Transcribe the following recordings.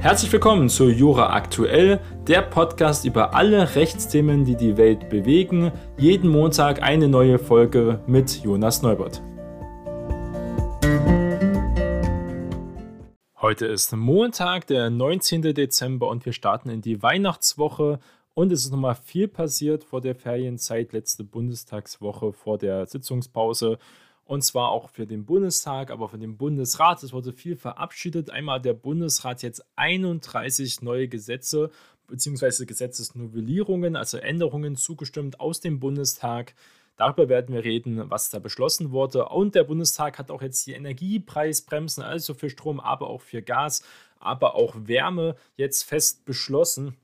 Herzlich willkommen zu Jura Aktuell, der Podcast über alle Rechtsthemen, die die Welt bewegen. Jeden Montag eine neue Folge mit Jonas Neubert. Heute ist Montag, der 19. Dezember und wir starten in die Weihnachtswoche. Und es ist nochmal viel passiert vor der Ferienzeit, letzte Bundestagswoche vor der Sitzungspause. Und zwar auch für den Bundestag, aber für den Bundesrat. Es wurde viel verabschiedet. Einmal hat der Bundesrat jetzt 31 neue Gesetze bzw. Gesetzesnovellierungen, also Änderungen zugestimmt aus dem Bundestag. Darüber werden wir reden, was da beschlossen wurde. Und der Bundestag hat auch jetzt die Energiepreisbremsen, also für Strom, aber auch für Gas, aber auch Wärme jetzt fest beschlossen.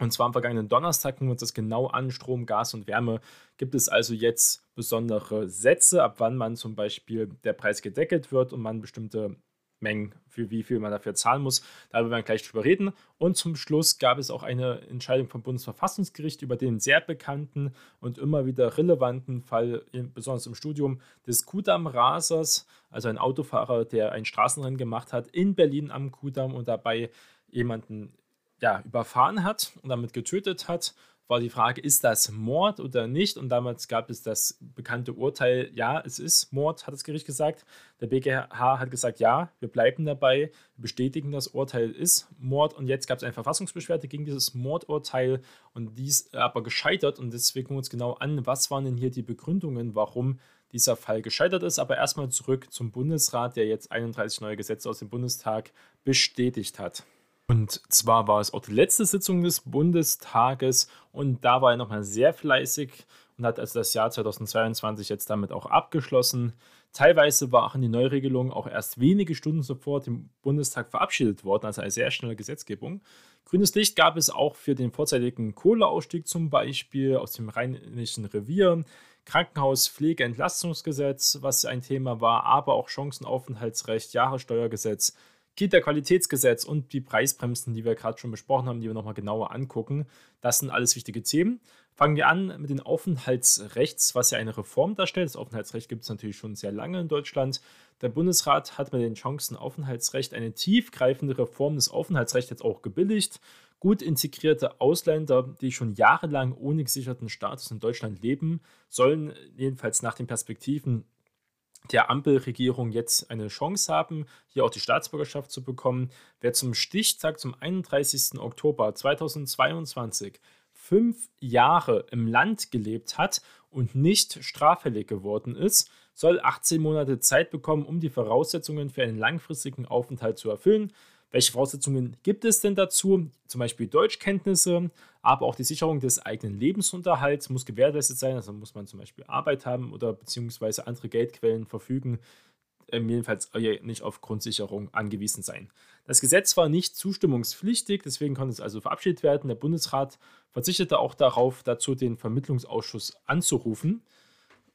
Und zwar am vergangenen Donnerstag gucken wir uns das genau an. Strom, Gas und Wärme. Gibt es also jetzt besondere Sätze, ab wann man zum Beispiel der Preis gedeckelt wird und man bestimmte Mengen, für wie viel man dafür zahlen muss. Darüber werden wir gleich drüber reden. Und zum Schluss gab es auch eine Entscheidung vom Bundesverfassungsgericht über den sehr bekannten und immer wieder relevanten Fall, besonders im Studium, des Kudamm-Rasers, also ein Autofahrer, der ein Straßenrennen gemacht hat in Berlin am Kudamm und dabei jemanden ja, überfahren hat und damit getötet hat, war die Frage, ist das Mord oder nicht? Und damals gab es das bekannte Urteil, ja, es ist Mord, hat das Gericht gesagt. Der BGH hat gesagt, ja, wir bleiben dabei, bestätigen das Urteil ist Mord. Und jetzt gab es eine Verfassungsbeschwerde gegen dieses Mordurteil und dies aber gescheitert. Und deswegen gucken wir uns genau an, was waren denn hier die Begründungen, warum dieser Fall gescheitert ist. Aber erstmal zurück zum Bundesrat, der jetzt 31 neue Gesetze aus dem Bundestag bestätigt hat. Und zwar war es auch die letzte Sitzung des Bundestages und da war er nochmal sehr fleißig und hat also das Jahr 2022 jetzt damit auch abgeschlossen. Teilweise waren die Neuregelungen auch erst wenige Stunden sofort im Bundestag verabschiedet worden, also eine sehr schnelle Gesetzgebung. Grünes Licht gab es auch für den vorzeitigen Kohleausstieg zum Beispiel aus dem Rheinischen Revier, Krankenhauspflegeentlastungsgesetz, was ein Thema war, aber auch Chancenaufenthaltsrecht, Jahressteuergesetz, Kita-Qualitätsgesetz und die Preisbremsen, die wir gerade schon besprochen haben, die wir nochmal genauer angucken. Das sind alles wichtige Themen. Fangen wir an mit dem Aufenthaltsrechts, was ja eine Reform darstellt. Das Aufenthaltsrecht gibt es natürlich schon sehr lange in Deutschland. Der Bundesrat hat mit den Chancenaufenthaltsrecht eine tiefgreifende Reform des Aufenthaltsrechts jetzt auch gebilligt. Gut integrierte Ausländer, die schon jahrelang ohne gesicherten Status in Deutschland leben, sollen jedenfalls nach den Perspektiven der Ampelregierung jetzt eine Chance haben, hier auch die Staatsbürgerschaft zu bekommen. Wer zum Stichtag zum 31. Oktober 2022 fünf Jahre im Land gelebt hat und nicht straffällig geworden ist, soll 18 Monate Zeit bekommen, um die Voraussetzungen für einen langfristigen Aufenthalt zu erfüllen. Welche Voraussetzungen gibt es denn dazu? Zum Beispiel Deutschkenntnisse, aber auch die Sicherung des eigenen Lebensunterhalts muss gewährleistet sein. Also muss man zum Beispiel Arbeit haben oder beziehungsweise andere Geldquellen verfügen. Ähm, jedenfalls nicht auf Grundsicherung angewiesen sein. Das Gesetz war nicht zustimmungspflichtig, deswegen konnte es also verabschiedet werden. Der Bundesrat verzichtete auch darauf, dazu den Vermittlungsausschuss anzurufen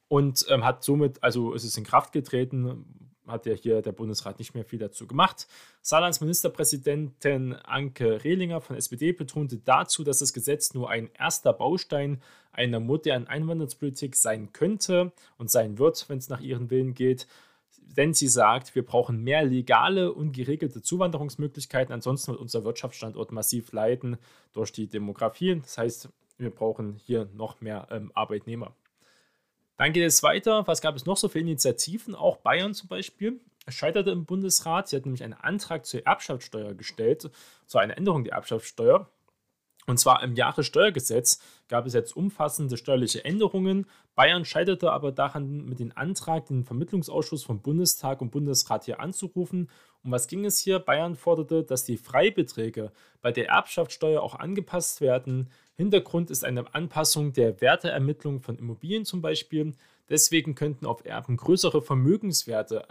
und ähm, hat somit, also es ist in Kraft getreten, hat ja hier der Bundesrat nicht mehr viel dazu gemacht. Saarlands Ministerpräsidentin Anke Rehlinger von SPD betonte dazu, dass das Gesetz nur ein erster Baustein einer modernen Einwanderungspolitik sein könnte und sein wird, wenn es nach ihren Willen geht. Denn sie sagt, wir brauchen mehr legale und geregelte Zuwanderungsmöglichkeiten, ansonsten wird unser Wirtschaftsstandort massiv leiden durch die Demografie. Das heißt, wir brauchen hier noch mehr ähm, Arbeitnehmer. Dann geht es weiter. Was gab es noch so für Initiativen? Auch Bayern zum Beispiel scheiterte im Bundesrat. Sie hat nämlich einen Antrag zur Erbschaftssteuer gestellt, zu einer Änderung der Erbschaftssteuer. Und zwar im Jahressteuergesetz gab es jetzt umfassende steuerliche Änderungen. Bayern scheiterte aber daran, mit dem Antrag den Vermittlungsausschuss von Bundestag und Bundesrat hier anzurufen. Um was ging es hier? Bayern forderte, dass die Freibeträge bei der Erbschaftssteuer auch angepasst werden. Hintergrund ist eine Anpassung der Werteermittlung von Immobilien zum Beispiel. Deswegen könnten auf Erben größere Vermögenswerte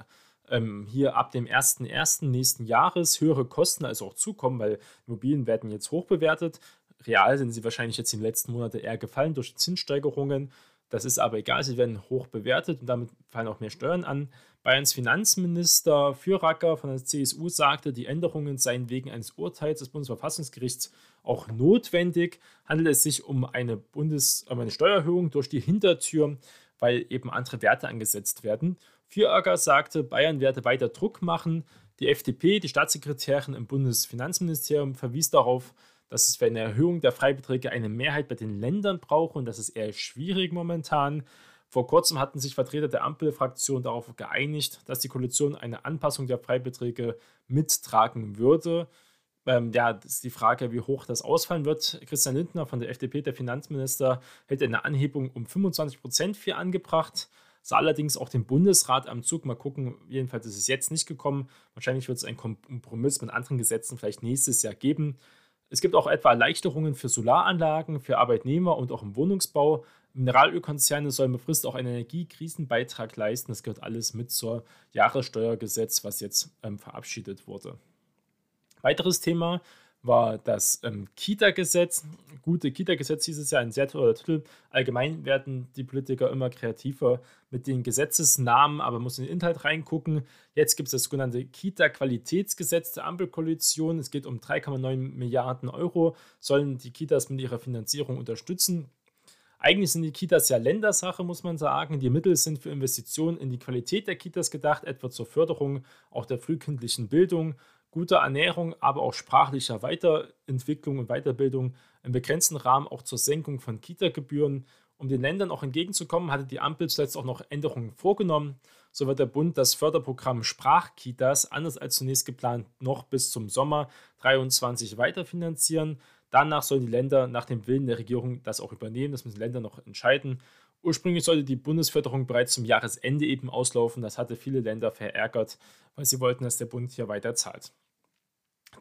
ähm, hier ab dem 1.1. nächsten Jahres höhere Kosten also auch zukommen, weil Immobilien werden jetzt hoch bewertet. Real sind sie wahrscheinlich jetzt in den letzten Monaten eher gefallen durch Zinssteigerungen. Das ist aber egal, sie werden hoch bewertet und damit fallen auch mehr Steuern an. Bayerns Finanzminister Füracker von der CSU sagte, die Änderungen seien wegen eines Urteils des Bundesverfassungsgerichts auch notwendig. Handelt es sich um eine, Bundes-, um eine Steuererhöhung durch die Hintertür, weil eben andere Werte angesetzt werden. Vierecker sagte, Bayern werde weiter Druck machen. Die FDP, die Staatssekretärin im Bundesfinanzministerium, verwies darauf, dass es für eine Erhöhung der Freibeträge eine Mehrheit bei den Ländern brauche und das ist eher schwierig momentan. Vor kurzem hatten sich Vertreter der Ampelfraktion darauf geeinigt, dass die Koalition eine Anpassung der Freibeträge mittragen würde. Ähm, ja, ist die Frage, wie hoch das ausfallen wird. Christian Lindner von der FDP, der Finanzminister, hält eine Anhebung um 25 Prozent für angebracht. Sah allerdings auch den Bundesrat am Zug. Mal gucken, jedenfalls ist es jetzt nicht gekommen. Wahrscheinlich wird es einen Kompromiss mit anderen Gesetzen vielleicht nächstes Jahr geben. Es gibt auch etwa Erleichterungen für Solaranlagen, für Arbeitnehmer und auch im Wohnungsbau. Mineralölkonzerne sollen befristet auch einen Energiekrisenbeitrag leisten. Das gehört alles mit zur Jahressteuergesetz, was jetzt ähm, verabschiedet wurde. Weiteres Thema war das ähm, Kita-Gesetz. Gute Kita-Gesetz hieß es ja, ein sehr toller Titel. Allgemein werden die Politiker immer kreativer mit den Gesetzesnamen, aber muss in den Inhalt reingucken. Jetzt gibt es das sogenannte Kita-Qualitätsgesetz der Ampelkoalition. Es geht um 3,9 Milliarden Euro, sollen die Kitas mit ihrer Finanzierung unterstützen. Eigentlich sind die Kitas ja Ländersache, muss man sagen. Die Mittel sind für Investitionen in die Qualität der Kitas gedacht, etwa zur Förderung auch der frühkindlichen Bildung, guter Ernährung, aber auch sprachlicher Weiterentwicklung und Weiterbildung im begrenzten Rahmen auch zur Senkung von Kita-Gebühren. Um den Ländern auch entgegenzukommen, hatte die Ampel zuletzt auch noch Änderungen vorgenommen. So wird der Bund das Förderprogramm Sprachkitas, anders als zunächst geplant, noch bis zum Sommer 2023 weiterfinanzieren. Danach sollen die Länder nach dem Willen der Regierung das auch übernehmen. Das müssen Länder noch entscheiden. Ursprünglich sollte die Bundesförderung bereits zum Jahresende eben auslaufen. Das hatte viele Länder verärgert, weil sie wollten, dass der Bund hier weiter zahlt.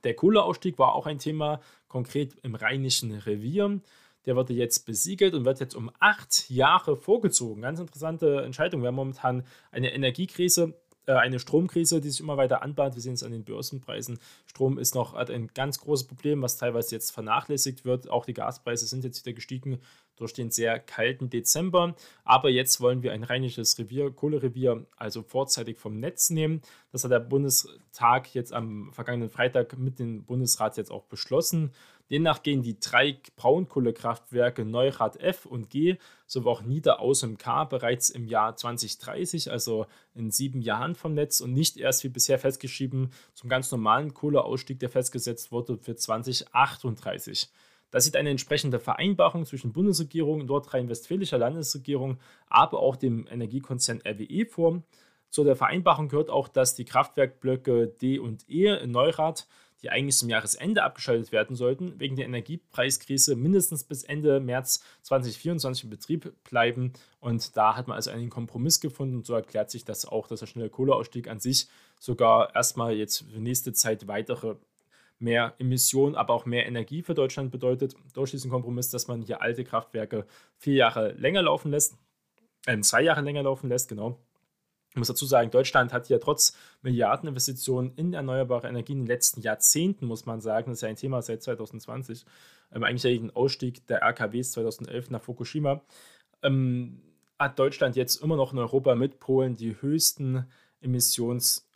Der Kohleausstieg war auch ein Thema, konkret im Rheinischen Revier. Der wurde jetzt besiegelt und wird jetzt um acht Jahre vorgezogen. Ganz interessante Entscheidung. Wir haben momentan eine Energiekrise äh, eine Stromkrise, die sich immer weiter anbahnt. Wir sehen es an den Börsenpreisen. Strom ist noch ein ganz großes Problem, was teilweise jetzt vernachlässigt wird. Auch die Gaspreise sind jetzt wieder gestiegen durch den sehr kalten Dezember. Aber jetzt wollen wir ein rheinisches Revier, Kohlerevier, also vorzeitig vom Netz nehmen. Das hat der Bundestag jetzt am vergangenen Freitag mit dem Bundesrat jetzt auch beschlossen. Demnach gehen die drei Braunkohlekraftwerke Neurath F und G sowie auch Niederaus im K bereits im Jahr 2030, also in sieben Jahren vom Netz und nicht erst wie bisher festgeschrieben zum ganz normalen Kohleausstieg, der festgesetzt wurde für 2038. Da sieht eine entsprechende Vereinbarung zwischen Bundesregierung, nordrhein-westfälischer Landesregierung, aber auch dem Energiekonzern RWE vor. Zu der Vereinbarung gehört auch, dass die Kraftwerkblöcke D und E in Neurath die eigentlich zum Jahresende abgeschaltet werden sollten, wegen der Energiepreiskrise mindestens bis Ende März 2024 in Betrieb bleiben. Und da hat man also einen Kompromiss gefunden und so erklärt sich das auch, dass der schnelle Kohleausstieg an sich sogar erstmal jetzt für nächste Zeit weitere mehr Emissionen, aber auch mehr Energie für Deutschland bedeutet, durch diesen Kompromiss, dass man hier alte Kraftwerke vier Jahre länger laufen lässt, äh, zwei Jahre länger laufen lässt, genau, ich muss dazu sagen, Deutschland hat ja trotz Milliardeninvestitionen in erneuerbare Energien in den letzten Jahrzehnten, muss man sagen, das ist ja ein Thema seit 2020, ähm, eigentlich den Ausstieg der RKWs 2011 nach Fukushima, ähm, hat Deutschland jetzt immer noch in Europa mit Polen die höchsten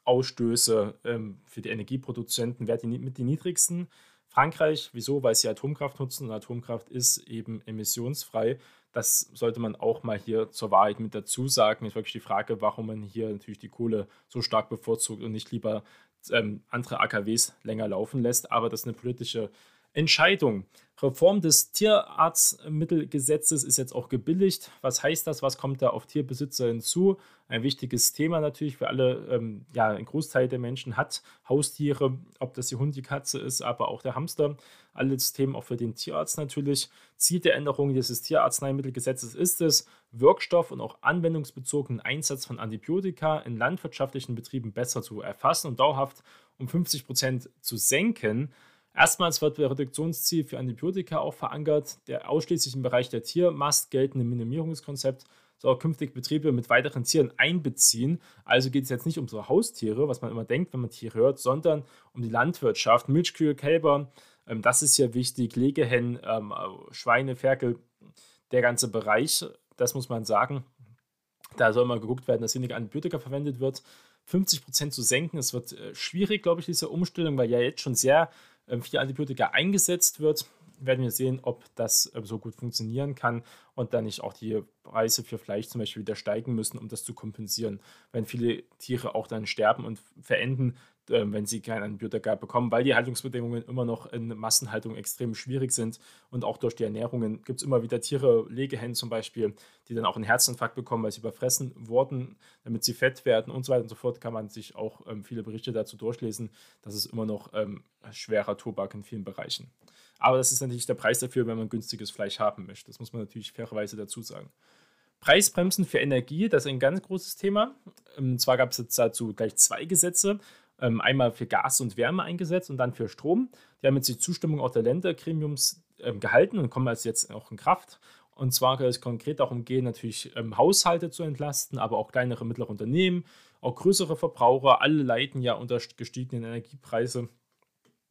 Emissionsausstöße ähm, für die Energieproduzenten, wer die, mit den niedrigsten. Frankreich, wieso? Weil sie Atomkraft nutzen und Atomkraft ist eben emissionsfrei. Das sollte man auch mal hier zur Wahrheit mit dazu sagen. Ist wirklich die Frage, warum man hier natürlich die Kohle so stark bevorzugt und nicht lieber ähm, andere AKWs länger laufen lässt. Aber das ist eine politische Entscheidung. Reform des Tierarznmittelgesetzes ist jetzt auch gebilligt. Was heißt das? Was kommt da auf Tierbesitzer hinzu? Ein wichtiges Thema natürlich für alle. Ähm, ja, ein Großteil der Menschen hat Haustiere, ob das die Hund, die Katze ist, aber auch der Hamster. Alles Themen auch für den Tierarzt natürlich. Ziel der Änderung dieses Tierarzneimittelgesetzes ist es, Wirkstoff- und auch anwendungsbezogenen Einsatz von Antibiotika in landwirtschaftlichen Betrieben besser zu erfassen und dauerhaft um 50 Prozent zu senken. Erstmals wird das Reduktionsziel für Antibiotika auch verankert. Der ausschließlich im Bereich der Tiermast geltende Minimierungskonzept soll auch künftig Betriebe mit weiteren Tieren einbeziehen. Also geht es jetzt nicht um so Haustiere, was man immer denkt, wenn man Tiere hört, sondern um die Landwirtschaft, Milchkühe, Kälber. Ähm, das ist hier wichtig, Legehennen, ähm, Schweine, Ferkel, der ganze Bereich, das muss man sagen. Da soll mal geguckt werden, dass weniger Antibiotika verwendet wird. 50% zu senken. Es wird äh, schwierig, glaube ich, diese Umstellung, weil ja jetzt schon sehr viel Antibiotika eingesetzt wird. werden wir sehen, ob das äh, so gut funktionieren kann und dann nicht auch die Preise für Fleisch zum Beispiel wieder steigen müssen, um das zu kompensieren. Wenn viele Tiere auch dann sterben und verenden, äh, wenn sie kein Antibiotika bekommen, weil die Haltungsbedingungen immer noch in Massenhaltung extrem schwierig sind und auch durch die Ernährungen gibt es immer wieder Tiere, Legehennen zum Beispiel, die dann auch einen Herzinfarkt bekommen, weil sie überfressen wurden, damit sie fett werden und so weiter und so fort, kann man sich auch ähm, viele Berichte dazu durchlesen. Das ist immer noch ähm, schwerer Tobak in vielen Bereichen. Aber das ist natürlich der Preis dafür, wenn man günstiges Fleisch haben möchte. Das muss man natürlich fairerweise dazu sagen. Preisbremsen für Energie, das ist ein ganz großes Thema. Und ähm, zwar gab es jetzt dazu gleich zwei Gesetze. Ähm, einmal für Gas und Wärme eingesetzt und dann für Strom. Die haben jetzt die Zustimmung auch der Ländergremiums ähm, gehalten und kommen jetzt auch in Kraft. Und zwar soll es konkret darum gehen, natürlich Haushalte zu entlasten, aber auch kleinere, mittlere Unternehmen, auch größere Verbraucher. Alle leiden ja unter gestiegenen Energiepreise.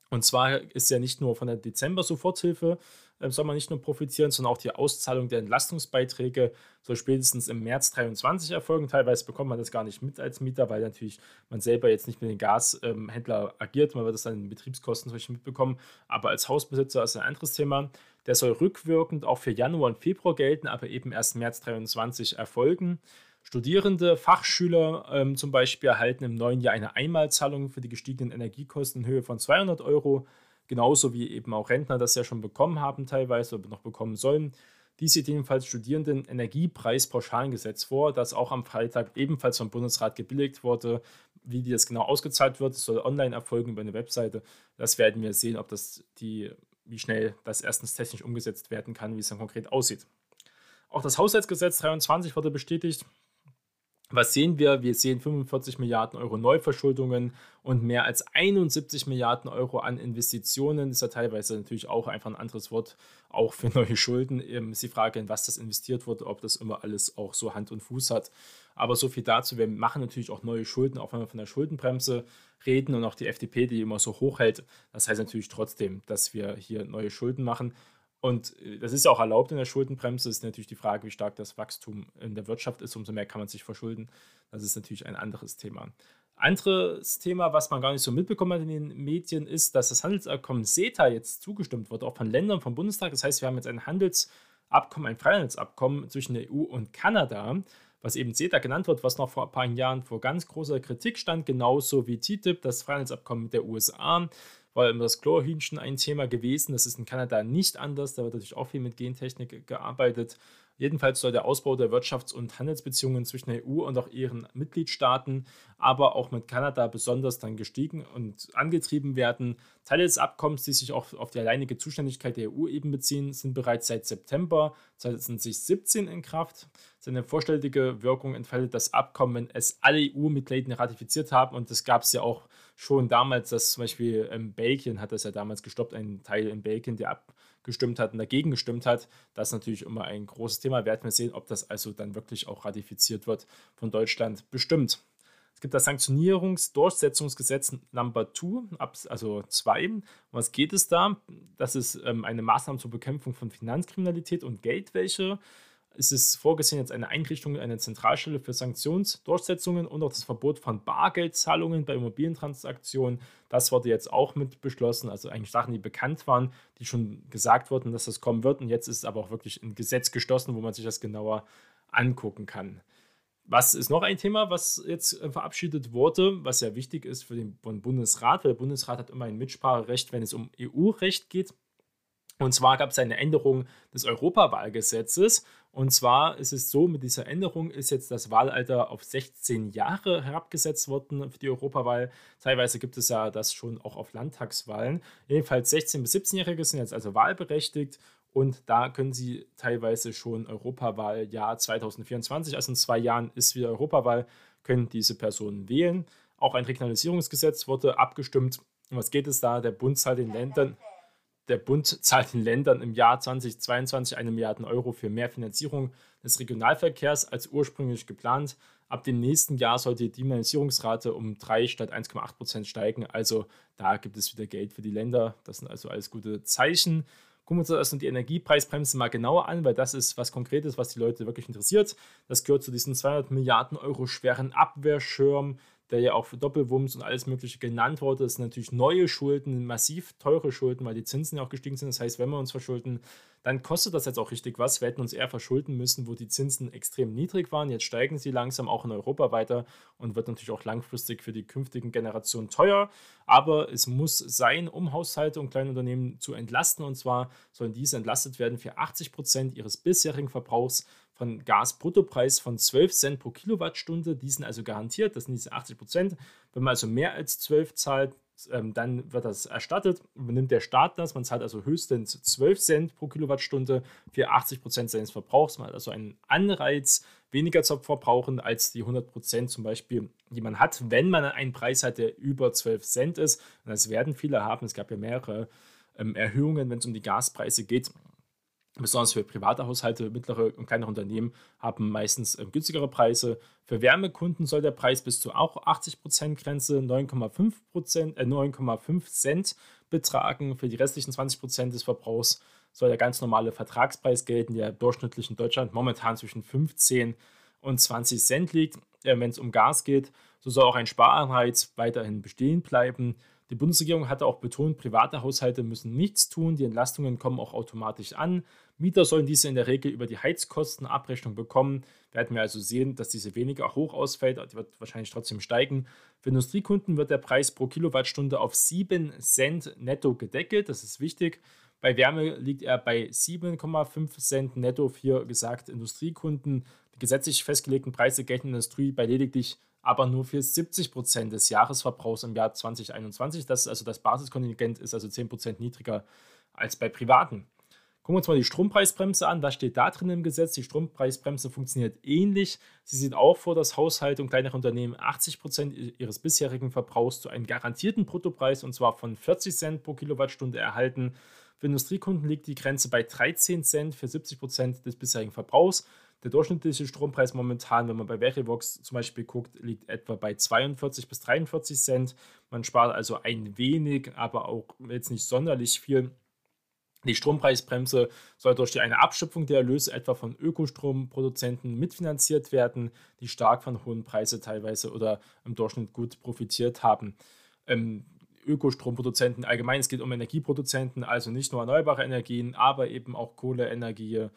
Und zwar ist ja nicht nur von der Dezember-Soforthilfe, soll man nicht nur profitieren, sondern auch die Auszahlung der Entlastungsbeiträge soll spätestens im März 2023 erfolgen. Teilweise bekommt man das gar nicht mit als Mieter, weil natürlich man selber jetzt nicht mit dem Gashändler ähm, agiert. Man wird das dann in den Betriebskosten solche mitbekommen. Aber als Hausbesitzer ist ein anderes Thema. Der soll rückwirkend auch für Januar und Februar gelten, aber eben erst März 2023 erfolgen. Studierende, Fachschüler ähm, zum Beispiel erhalten im neuen Jahr eine Einmalzahlung für die gestiegenen Energiekosten in Höhe von 200 Euro, genauso wie eben auch Rentner das ja schon bekommen haben teilweise oder noch bekommen sollen. Dies sieht jedenfalls Studierenden Energiepreispauschalgesetz vor, das auch am Freitag ebenfalls vom Bundesrat gebilligt wurde. Wie das genau ausgezahlt wird, soll online erfolgen über eine Webseite. Das werden wir sehen, ob das die, wie schnell das erstens technisch umgesetzt werden kann, wie es dann konkret aussieht. Auch das Haushaltsgesetz 23 wurde bestätigt. Was sehen wir? Wir sehen 45 Milliarden Euro Neuverschuldungen und mehr als 71 Milliarden Euro an Investitionen. Das ist ja teilweise natürlich auch einfach ein anderes Wort, auch für neue Schulden. Ähm, ist die Frage, in was das investiert wurde, ob das immer alles auch so Hand und Fuß hat. Aber so viel dazu. Wir machen natürlich auch neue Schulden, auch wenn wir von der Schuldenbremse reden und auch die FDP, die immer so hoch hält. Das heißt natürlich trotzdem, dass wir hier neue Schulden machen. Und äh, das ist ja auch erlaubt in der Schuldenbremse. Ist natürlich die Frage, wie stark das Wachstum in der Wirtschaft ist. Umso mehr kann man sich verschulden. Das ist natürlich ein anderes Thema. Anderes Thema, was man gar nicht so mitbekommen hat in den Medien, ist, dass das Handelsabkommen CETA jetzt zugestimmt wurde, auch von Ländern vom Bundestag. Das heißt, wir haben jetzt ein Handelsabkommen, ein Freihandelsabkommen zwischen der EU und Kanada, was eben CETA genannt wird, was noch vor ein paar Jahren vor ganz großer Kritik stand, genauso wie TTIP, das Freihandelsabkommen mit der USA war immer das Chlorhühnchen ein Thema gewesen. Das ist in Kanada nicht anders. Da wird natürlich auch viel mit Gentechnik gearbeitet. Jedenfalls soll der Ausbau der Wirtschafts- und Handelsbeziehungen zwischen der EU und auch ihren Mitgliedstaaten, aber auch mit Kanada besonders dann gestiegen und angetrieben werden. Teile des Abkommens, die sich auch auf die alleinige Zuständigkeit der EU eben beziehen, sind bereits seit September 2017 in Kraft. Seine vorstellige Wirkung entfaltet das Abkommen, wenn es alle EU-Mitglieder ratifiziert haben. Und das gab es ja auch schon damals, dass zum Beispiel ähm, Belgien hat das ja damals gestoppt, ein Teil in Belgien, der abgestimmt hat und dagegen gestimmt hat. Das ist natürlich immer ein großes Thema. Werden wir sehen, ob das also dann wirklich auch ratifiziert wird von Deutschland bestimmt. Es gibt das Sanktionierungsdurchsetzungsgesetz Number 2, also 2. Um was geht es da? Das ist ähm, eine Maßnahme zur Bekämpfung von Finanzkriminalität und Geldwäsche. Es ist vorgesehen jetzt eine Einrichtung einer Zentralstelle für Sanktionsdurchsetzungen und auch das Verbot von Bargeldzahlungen bei Immobilientransaktionen. Das wurde jetzt auch mit beschlossen. Also eigentlich Sachen, die bekannt waren, die schon gesagt wurden, dass das kommen wird. Und jetzt ist es aber auch wirklich ein Gesetz gestoßen, wo man sich das genauer angucken kann. Was ist noch ein Thema, was jetzt äh, verabschiedet wurde, was ja wichtig ist für den Bundesrat, weil der Bundesrat hat immer ein Mitspracherecht, wenn es um EU-Recht geht. Und zwar gab es eine Änderung des Europawahlgesetzes. Und zwar ist es so, mit dieser Änderung ist jetzt das Wahlalter auf 16 Jahre herabgesetzt worden für die Europawahl. Teilweise gibt es ja das schon auch auf Landtagswahlen. Jedenfalls 16- bis 17-Jährige sind jetzt also wahlberechtigt und da können Sie teilweise schon Europawahljahr 2024, also in zwei Jahren ist wieder Europawahl, können diese Personen wählen. Auch ein Regionalisierungsgesetz wurde abgestimmt. Um was geht es da? Der Bund zahlt den Ländern, der Bund zahlt den Ländern im Jahr 2022 eine Milliarde Euro für mehr Finanzierung des Regionalverkehrs als ursprünglich geplant. Ab dem nächsten Jahr soll die Dimensionierungsrate um 3 statt 1,8 Prozent steigen. Also da gibt es wieder Geld für die Länder. Das sind also alles gute Zeichen. Gucken wir uns das die Energiepreisbremse mal genauer an, weil das ist was Konkretes, was die Leute wirklich interessiert. Das gehört zu diesen 200 Milliarden Euro schweren Abwehrschirm, der ja auch für Doppelwumms und alles Mögliche genannt wurde. Das sind natürlich neue Schulden, massiv teure Schulden, weil die Zinsen ja auch gestiegen sind. Das heißt, wenn wir uns verschulden, dann kostet das jetzt auch richtig was. Wir hätten uns eher verschulden müssen, wo die Zinsen extrem niedrig waren. Jetzt steigen sie langsam auch in Europa weiter und wird natürlich auch langfristig für die künftigen Generationen teuer. Aber es muss sein, um Haushalte und kleine Unternehmen zu entlasten. Und zwar sollen diese entlastet werden für 80 Prozent ihres bisherigen Verbrauchs von Gasbruttopreis von 12 Cent pro Kilowattstunde. Die sind also garantiert, das sind diese 80 Prozent. Wenn man also mehr als 12 zahlt, ähm, dann wird das erstattet. Nimmt der Staat das, man zahlt also höchstens 12 Cent pro Kilowattstunde für 80 Prozent seines Verbrauchs. Man hat also einen Anreiz, weniger zu verbrauchen als die 100 Prozent zum Beispiel, die man hat, wenn man einen Preis hat, der über 12 Cent ist. Und das werden viele haben. Es gab ja mehrere ähm, Erhöhungen, wenn es um die Gaspreise geht. Besonders für private Haushalte, mittlere und kleinere Unternehmen haben meistens äh, günstigere Preise. Für Wärmekunden soll der Preis bis zu auch 80% Grenze 9,5 äh, 9,5 Cent betragen. Für die restlichen 20% des Verbrauchs soll der ganz normale Vertragspreis gelten, der durchschnittlich in Deutschland momentan zwischen 15 und 20 Cent liegt. Äh, Wenn es um Gas geht, so soll auch ein Sparanreiz weiterhin bestehen bleiben. Die Bundesregierung hatte auch betont, private Haushalte müssen nichts tun, die Entlastungen kommen auch automatisch an. Mieter sollen diese in der Regel über die Heizkostenabrechnung bekommen. Werden wir also sehen, dass diese weniger hoch ausfällt, die wird wahrscheinlich trotzdem steigen. Für Industriekunden wird der Preis pro Kilowattstunde auf 7 Cent netto gedeckelt, das ist wichtig. Bei Wärme liegt er bei 7,5 Cent netto für gesagt Industriekunden. Die gesetzlich festgelegten Preise gelten in der Industrie bei lediglich aber nur für 70 Prozent des Jahresverbrauchs im Jahr 2021. Das also das Basiskontingent ist also 10 Prozent niedriger als bei Privaten. Gucken wir uns mal die Strompreisbremse an. Was steht da drin im Gesetz? Die Strompreisbremse funktioniert ähnlich. Sie sieht auch vor, dass Haushalte und kleinere Unternehmen 80 Prozent ihres bisherigen Verbrauchs zu einem garantierten Bruttopreis und zwar von 40 Cent pro Kilowattstunde erhalten. Für Industriekunden liegt die Grenze bei 13 Cent für 70 Prozent des bisherigen Verbrauchs. Der durchschnittliche Strompreis momentan, wenn man bei Verivox zum Beispiel guckt, liegt etwa bei 42 bis 43 Cent. Man spart also ein wenig, aber auch jetzt nicht sonderlich viel. Die Strompreisbremse soll durch eine Abschöpfung der Erlöse etwa von Ökostromproduzenten mitfinanziert werden, die stark von hohen Preisen teilweise oder im Durchschnitt gut profitiert haben. Ähm, Ökostromproduzenten allgemein, es geht um Energieproduzenten, also nicht nur erneuerbare Energien, aber eben auch Kohleenergie,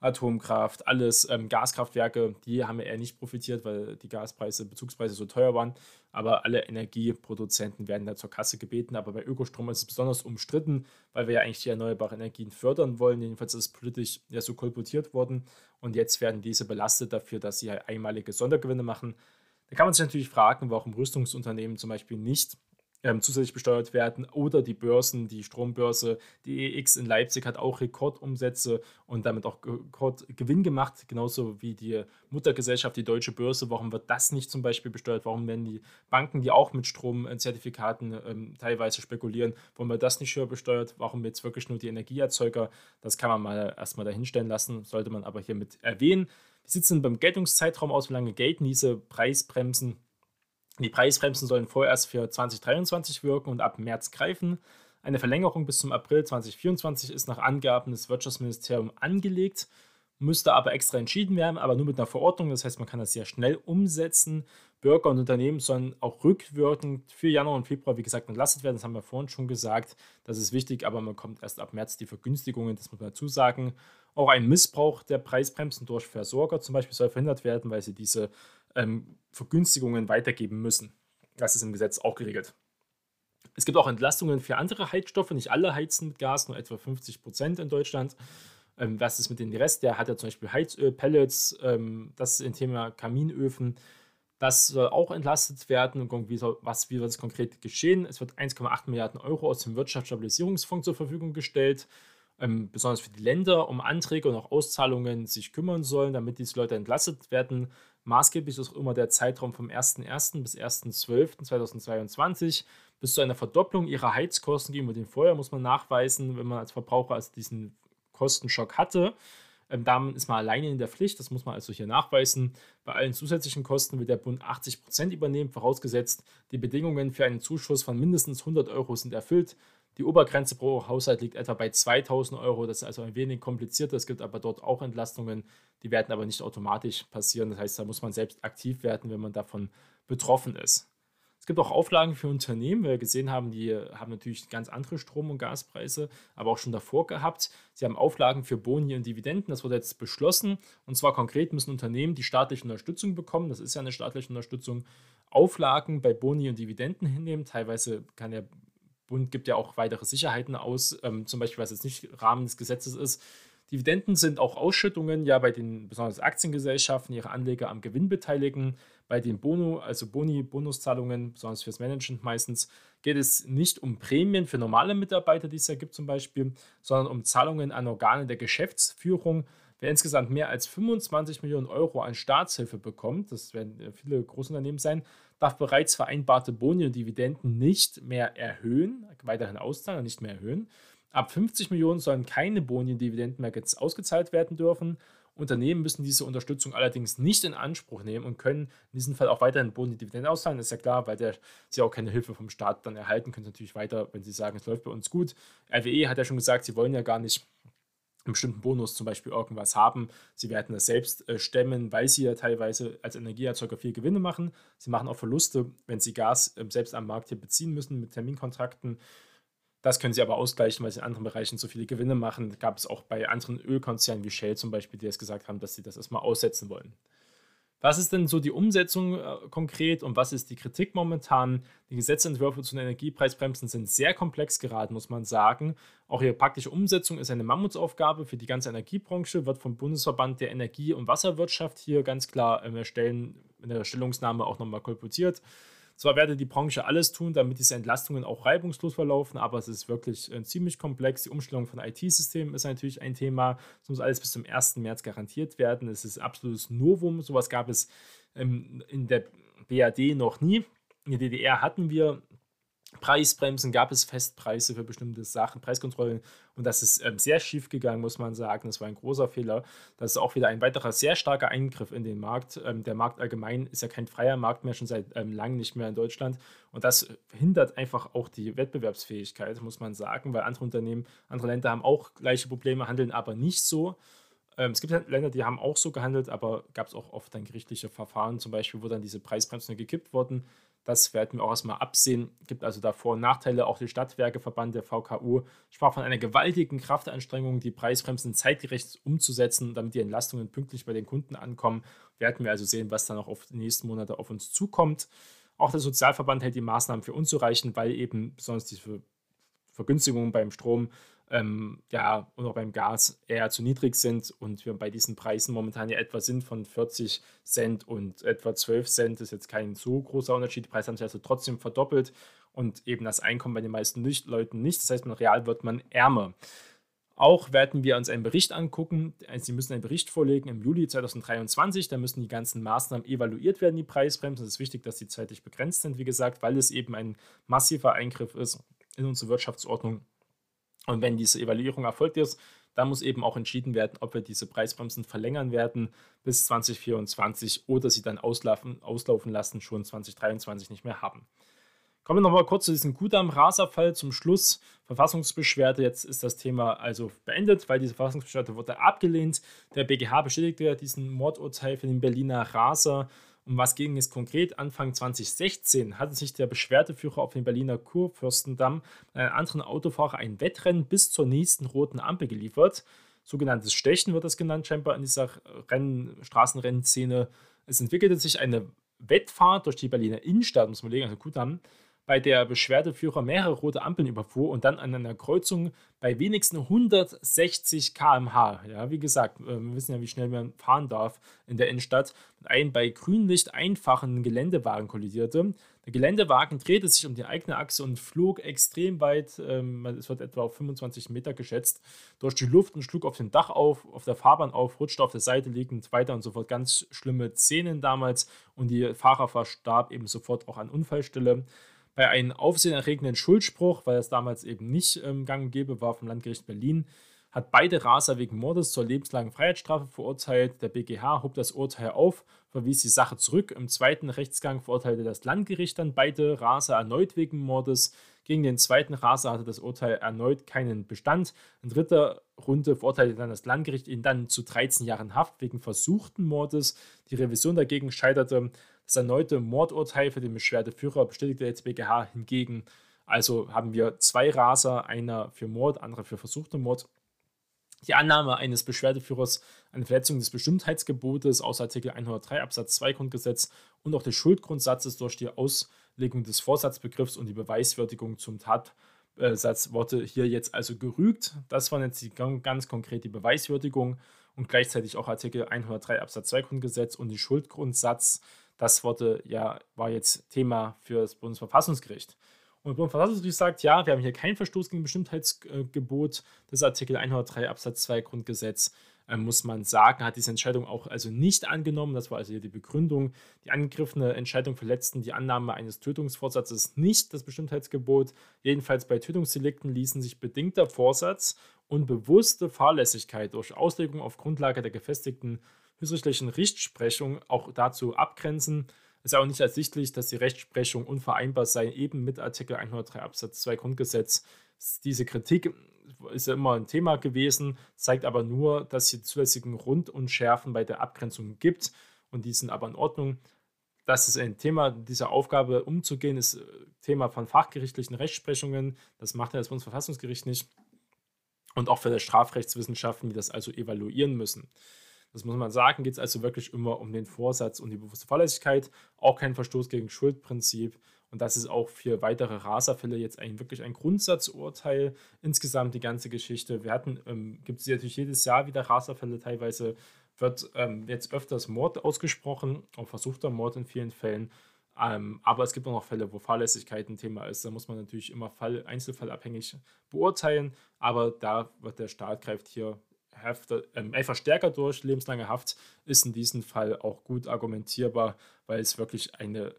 Atomkraft, alles ähm, Gaskraftwerke, die haben ja eher nicht profitiert, weil die Gaspreise, Bezugspreise so teuer waren. Aber alle Energieproduzenten werden da zur Kasse gebeten. Aber bei Ökostrom ist es besonders umstritten, weil wir ja eigentlich die erneuerbaren Energien fördern wollen. Jedenfalls ist es politisch ja so kolportiert worden. Und jetzt werden diese belastet dafür, dass sie halt einmalige Sondergewinne machen. Da kann man sich natürlich fragen, warum Rüstungsunternehmen zum Beispiel nicht ähm, zusätzlich besteuert werden. Oder die Börsen, die Strombörse, die EX in Leipzig hat auch Rekordumsätze und damit auch Rekordgewinn gemacht, genauso wie die Muttergesellschaft, die Deutsche Börse. Warum wird das nicht zum Beispiel besteuert? Warum werden die Banken, die auch mit Stromzertifikaten ähm, teilweise spekulieren, warum wird das nicht höher besteuert? Warum jetzt wirklich nur die Energieerzeuger? Das kann man mal erstmal dahinstellen lassen, sollte man aber hiermit erwähnen. Wie sieht es denn beim Geltungszeitraum aus? Wie lange gelten diese Preisbremsen? Die Preisbremsen sollen vorerst für 2023 wirken und ab März greifen. Eine Verlängerung bis zum April 2024 ist nach Angaben des Wirtschaftsministeriums angelegt, müsste aber extra entschieden werden, aber nur mit einer Verordnung. Das heißt, man kann das sehr schnell umsetzen. Bürger und Unternehmen sollen auch rückwirkend für Januar und Februar, wie gesagt, entlastet werden. Das haben wir vorhin schon gesagt. Das ist wichtig, aber man kommt erst ab März die Vergünstigungen, das muss man dazu sagen. Auch ein Missbrauch der Preisbremsen durch Versorger zum Beispiel soll verhindert werden, weil sie diese ähm, Vergünstigungen weitergeben müssen. Das ist im Gesetz auch geregelt. Es gibt auch Entlastungen für andere Heizstoffe. Nicht alle heizen mit Gas, nur etwa 50 Prozent in Deutschland. Ähm, was ist mit dem Rest? Der hat ja zum Beispiel Heizöl, Pellets, ähm, das ist ein Thema Kaminöfen. Das soll auch entlastet werden. Und wie, soll, was, wie wird es konkret geschehen? Es wird 1,8 Milliarden Euro aus dem Wirtschaftsstabilisierungsfonds zur Verfügung gestellt ähm, besonders für die Länder, um Anträge und auch Auszahlungen sich kümmern sollen, damit diese Leute entlastet werden. Maßgeblich ist auch immer der Zeitraum vom 01.01. bis 1.12.2022. Bis zu einer Verdopplung ihrer Heizkosten gegenüber dem Vorjahr muss man nachweisen, wenn man als Verbraucher also diesen Kostenschock hatte. Ähm, damit ist man alleine in der Pflicht, das muss man also hier nachweisen. Bei allen zusätzlichen Kosten wird der Bund 80% übernehmen, vorausgesetzt, die Bedingungen für einen Zuschuss von mindestens 100 Euro sind erfüllt. Die Obergrenze pro Haushalt liegt etwa bei 2000 Euro. Das ist also ein wenig komplizierter. Es gibt aber dort auch Entlastungen, die werden aber nicht automatisch passieren. Das heißt, da muss man selbst aktiv werden, wenn man davon betroffen ist. Es gibt auch Auflagen für Unternehmen, wir gesehen haben, die haben natürlich ganz andere Strom- und Gaspreise, aber auch schon davor gehabt. Sie haben Auflagen für Boni und Dividenden. Das wurde jetzt beschlossen. Und zwar konkret müssen Unternehmen, die staatliche Unterstützung bekommen, das ist ja eine staatliche Unterstützung, Auflagen bei Boni und Dividenden hinnehmen. Teilweise kann der Bund gibt ja auch weitere Sicherheiten aus, ähm, zum Beispiel was jetzt nicht Rahmen des Gesetzes ist. Dividenden sind auch Ausschüttungen ja bei den besonders Aktiengesellschaften ihre Anleger am Gewinn beteiligen. Bei den Bono, also Boni, Bonuszahlungen, besonders fürs Management meistens, geht es nicht um Prämien für normale Mitarbeiter, die es ja gibt zum Beispiel, sondern um Zahlungen an Organe der Geschäftsführung. Wer insgesamt mehr als 25 Millionen Euro an Staatshilfe bekommt, das werden viele Großunternehmen sein, darf bereits vereinbarte Boni und Dividenden nicht mehr erhöhen, weiterhin auszahlen und nicht mehr erhöhen. Ab 50 Millionen sollen keine Boni und Dividenden mehr ausgezahlt werden dürfen. Unternehmen müssen diese Unterstützung allerdings nicht in Anspruch nehmen und können in diesem Fall auch weiterhin Boni und Dividenden auszahlen. Das ist ja klar, weil der, sie auch keine Hilfe vom Staat dann erhalten können. Natürlich weiter, wenn sie sagen, es läuft bei uns gut. RWE hat ja schon gesagt, sie wollen ja gar nicht einen bestimmten Bonus zum Beispiel irgendwas haben. Sie werden das selbst äh, stemmen, weil sie ja teilweise als Energieerzeuger viel Gewinne machen. Sie machen auch Verluste, wenn sie Gas äh, selbst am Markt hier beziehen müssen mit Terminkontrakten. Das können sie aber ausgleichen, weil sie in anderen Bereichen so viele Gewinne machen. Gab es auch bei anderen Ölkonzernen wie Shell zum Beispiel, die es gesagt haben, dass sie das erstmal aussetzen wollen. Was ist denn so die Umsetzung äh, konkret und was ist die Kritik momentan? Die Gesetzentwürfe zu den Energiepreisbremsen sind sehr komplex geraten, muss man sagen. Auch ihre praktische Umsetzung ist eine Mammutsaufgabe für die ganze Energiebranche, wird vom Bundesverband der Energie- und Wasserwirtschaft hier ganz klar ähm, in der Stellungnahme auch nochmal kolportiert. Zwar werde die Branche alles tun, damit diese Entlastungen auch reibungslos verlaufen, aber es ist wirklich äh, ziemlich komplex. Die Umstellung von IT-Systemen ist natürlich ein Thema. Es muss alles bis zum 1. März garantiert werden. Es ist absolutes Novum. Sowas gab es ähm, in der BAD noch nie. In der DDR hatten wir Preisbremsen gab es Festpreise für bestimmte Sachen, Preiskontrollen und das ist ähm, sehr schief gegangen, muss man sagen. Das war ein großer Fehler. Das ist auch wieder ein weiterer sehr starker Eingriff in den Markt. Ähm, der Markt allgemein ist ja kein freier Markt mehr, schon seit ähm, langem nicht mehr in Deutschland und das hindert einfach auch die Wettbewerbsfähigkeit, muss man sagen, weil andere Unternehmen, andere Länder haben auch gleiche Probleme, handeln aber nicht so. Ähm, es gibt Länder, die haben auch so gehandelt, aber gab es auch oft dann gerichtliche Verfahren, zum Beispiel, wo dann diese Preisbremsen gekippt wurden das werden wir auch erstmal absehen. Gibt also da Vor- und Nachteile. Auch der Stadtwerkeverband der VKU sprach von einer gewaltigen Kraftanstrengung, die Preisbremsen zeitgerecht umzusetzen, damit die Entlastungen pünktlich bei den Kunden ankommen. Werden wir also sehen, was dann auch auf die nächsten Monate auf uns zukommt. Auch der Sozialverband hält die Maßnahmen für unzureichend, weil eben besonders diese Vergünstigungen beim Strom ähm, ja, und auch beim Gas eher zu niedrig sind und wir bei diesen Preisen momentan ja etwa sind von 40 Cent und etwa 12 Cent, ist jetzt kein so großer Unterschied. Die Preise haben sich also trotzdem verdoppelt und eben das Einkommen bei den meisten nicht, Leuten nicht. Das heißt, man real wird man ärmer. Auch werden wir uns einen Bericht angucken. Sie müssen einen Bericht vorlegen im Juli 2023. Da müssen die ganzen Maßnahmen evaluiert werden, die Preisbremsen. Es ist wichtig, dass die zeitlich begrenzt sind, wie gesagt, weil es eben ein massiver Eingriff ist in unsere Wirtschaftsordnung und wenn diese Evaluierung erfolgt ist, dann muss eben auch entschieden werden, ob wir diese Preisbremsen verlängern werden bis 2024 oder sie dann auslaufen, auslaufen lassen, schon 2023 nicht mehr haben. Kommen wir nochmal kurz zu diesem Kudam-Raser-Fall zum Schluss. Verfassungsbeschwerde, jetzt ist das Thema also beendet, weil diese Verfassungsbeschwerde wurde abgelehnt. Der BGH bestätigte ja diesen Mordurteil für den Berliner Raser um was ging es konkret? Anfang 2016 hatte sich der Beschwerdeführer auf dem Berliner Kurfürstendamm mit einem anderen Autofahrer ein Wettrennen bis zur nächsten roten Ampel geliefert. Sogenanntes Stechen wird das genannt, scheinbar in dieser Rennen, Straßenrennszene. Es entwickelte sich eine Wettfahrt durch die Berliner Innenstadt, muss man legen, also Kudamm, bei der Beschwerdeführer mehrere rote Ampeln überfuhr und dann an einer Kreuzung bei wenigstens 160 km/h, ja, wie gesagt, äh, wir wissen ja, wie schnell man fahren darf in der Innenstadt, einem bei Grünlicht einfachen Geländewagen kollidierte. Der Geländewagen drehte sich um die eigene Achse und flog extrem weit, ähm, es wird etwa auf 25 Meter geschätzt, durch die Luft und schlug auf dem Dach auf, auf der Fahrbahn auf, rutschte auf der Seite liegend weiter und so fort. Ganz schlimme Szenen damals und die Fahrer verstarb eben sofort auch an Unfallstelle bei einem aufsehenerregenden Schuldspruch, weil es damals eben nicht ähm, gang und gäbe war vom Landgericht Berlin, hat beide Raser wegen Mordes zur lebenslangen Freiheitsstrafe verurteilt. Der BGH hob das Urteil auf, verwies die Sache zurück. Im zweiten Rechtsgang verurteilte das Landgericht dann beide Raser erneut wegen Mordes. Gegen den zweiten Raser hatte das Urteil erneut keinen Bestand. In dritter Runde verurteilte dann das Landgericht ihn dann zu 13 Jahren Haft wegen versuchten Mordes. Die Revision dagegen scheiterte. Das erneute Mordurteil für den Beschwerdeführer bestätigte jetzt BGH hingegen. Also haben wir zwei Raser, einer für Mord, andere für versuchten Mord. Die Annahme eines Beschwerdeführers eine Verletzung des Bestimmtheitsgebotes aus Artikel 103 Absatz 2 Grundgesetz und auch des Schuldgrundsatzes durch die Auslegung des Vorsatzbegriffs und die Beweiswürdigung zum Tatsatz wurde hier jetzt also gerügt. Das war jetzt die, ganz konkret die Beweiswürdigung und gleichzeitig auch Artikel 103 Absatz 2 Grundgesetz und die Schuldgrundsatz. Das wurde ja, war jetzt Thema für das Bundesverfassungsgericht. Und das Bundesverfassungsgericht sagt, ja, wir haben hier keinen Verstoß gegen Bestimmtheitsgebot des Artikel 103 Absatz 2 Grundgesetz. Ähm, muss man sagen, hat diese Entscheidung auch also nicht angenommen. Das war also hier die Begründung. Die angegriffene Entscheidung verletzten die Annahme eines Tötungsvorsatzes nicht das Bestimmtheitsgebot. Jedenfalls bei Tötungsdelikten ließen sich bedingter Vorsatz und bewusste Fahrlässigkeit durch Auslegung auf Grundlage der gefestigten höchstrichterlichen Rechtsprechung auch dazu abgrenzen. Es ist auch nicht ersichtlich, dass die Rechtsprechung unvereinbar sei, eben mit Artikel 103 Absatz 2 Grundgesetz. Diese Kritik ist ja immer ein Thema gewesen, zeigt aber nur, dass es zulässigen Rundunschärfen bei der Abgrenzung gibt und die sind aber in Ordnung. Das ist ein Thema dieser Aufgabe umzugehen, ist Thema von fachgerichtlichen Rechtsprechungen. Das macht ja das Bundesverfassungsgericht nicht. Und auch für die Strafrechtswissenschaften, die das also evaluieren müssen. Das muss man sagen, geht es also wirklich immer um den Vorsatz und die bewusste Fahrlässigkeit, auch kein Verstoß gegen Schuldprinzip. Und das ist auch für weitere Raserfälle jetzt eigentlich wirklich ein Grundsatzurteil. Insgesamt die ganze Geschichte. Wir hatten, ähm, gibt es natürlich jedes Jahr wieder Raserfälle, teilweise wird ähm, jetzt öfters Mord ausgesprochen, auch versuchter Mord in vielen Fällen. Ähm, aber es gibt auch noch Fälle, wo Fahrlässigkeit ein Thema ist. Da muss man natürlich immer Fall, einzelfallabhängig beurteilen. Aber da wird der Staat greift hier Hafte, ähm, einfach stärker durch. Lebenslange Haft ist in diesem Fall auch gut argumentierbar, weil es wirklich eine,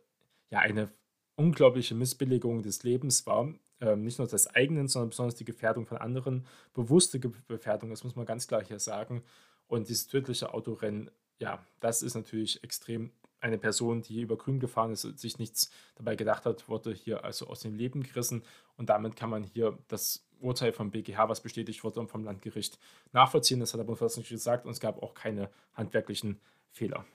ja, eine unglaubliche Missbilligung des Lebens war. Ähm, nicht nur des eigenen, sondern besonders die Gefährdung von anderen. Bewusste Gefährdung, das muss man ganz klar hier sagen. Und dieses tödliche Autorennen, ja, das ist natürlich extrem eine Person, die über Grün gefahren ist, sich nichts dabei gedacht hat, wurde hier also aus dem Leben gerissen. Und damit kann man hier das Urteil vom BGH, was bestätigt wurde, und vom Landgericht nachvollziehen. Das hat der Bundesverfassungsgericht gesagt und es gab auch keine handwerklichen Fehler.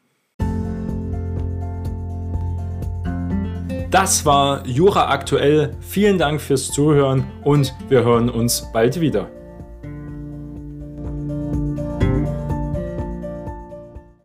Das war Jura aktuell. Vielen Dank fürs Zuhören und wir hören uns bald wieder.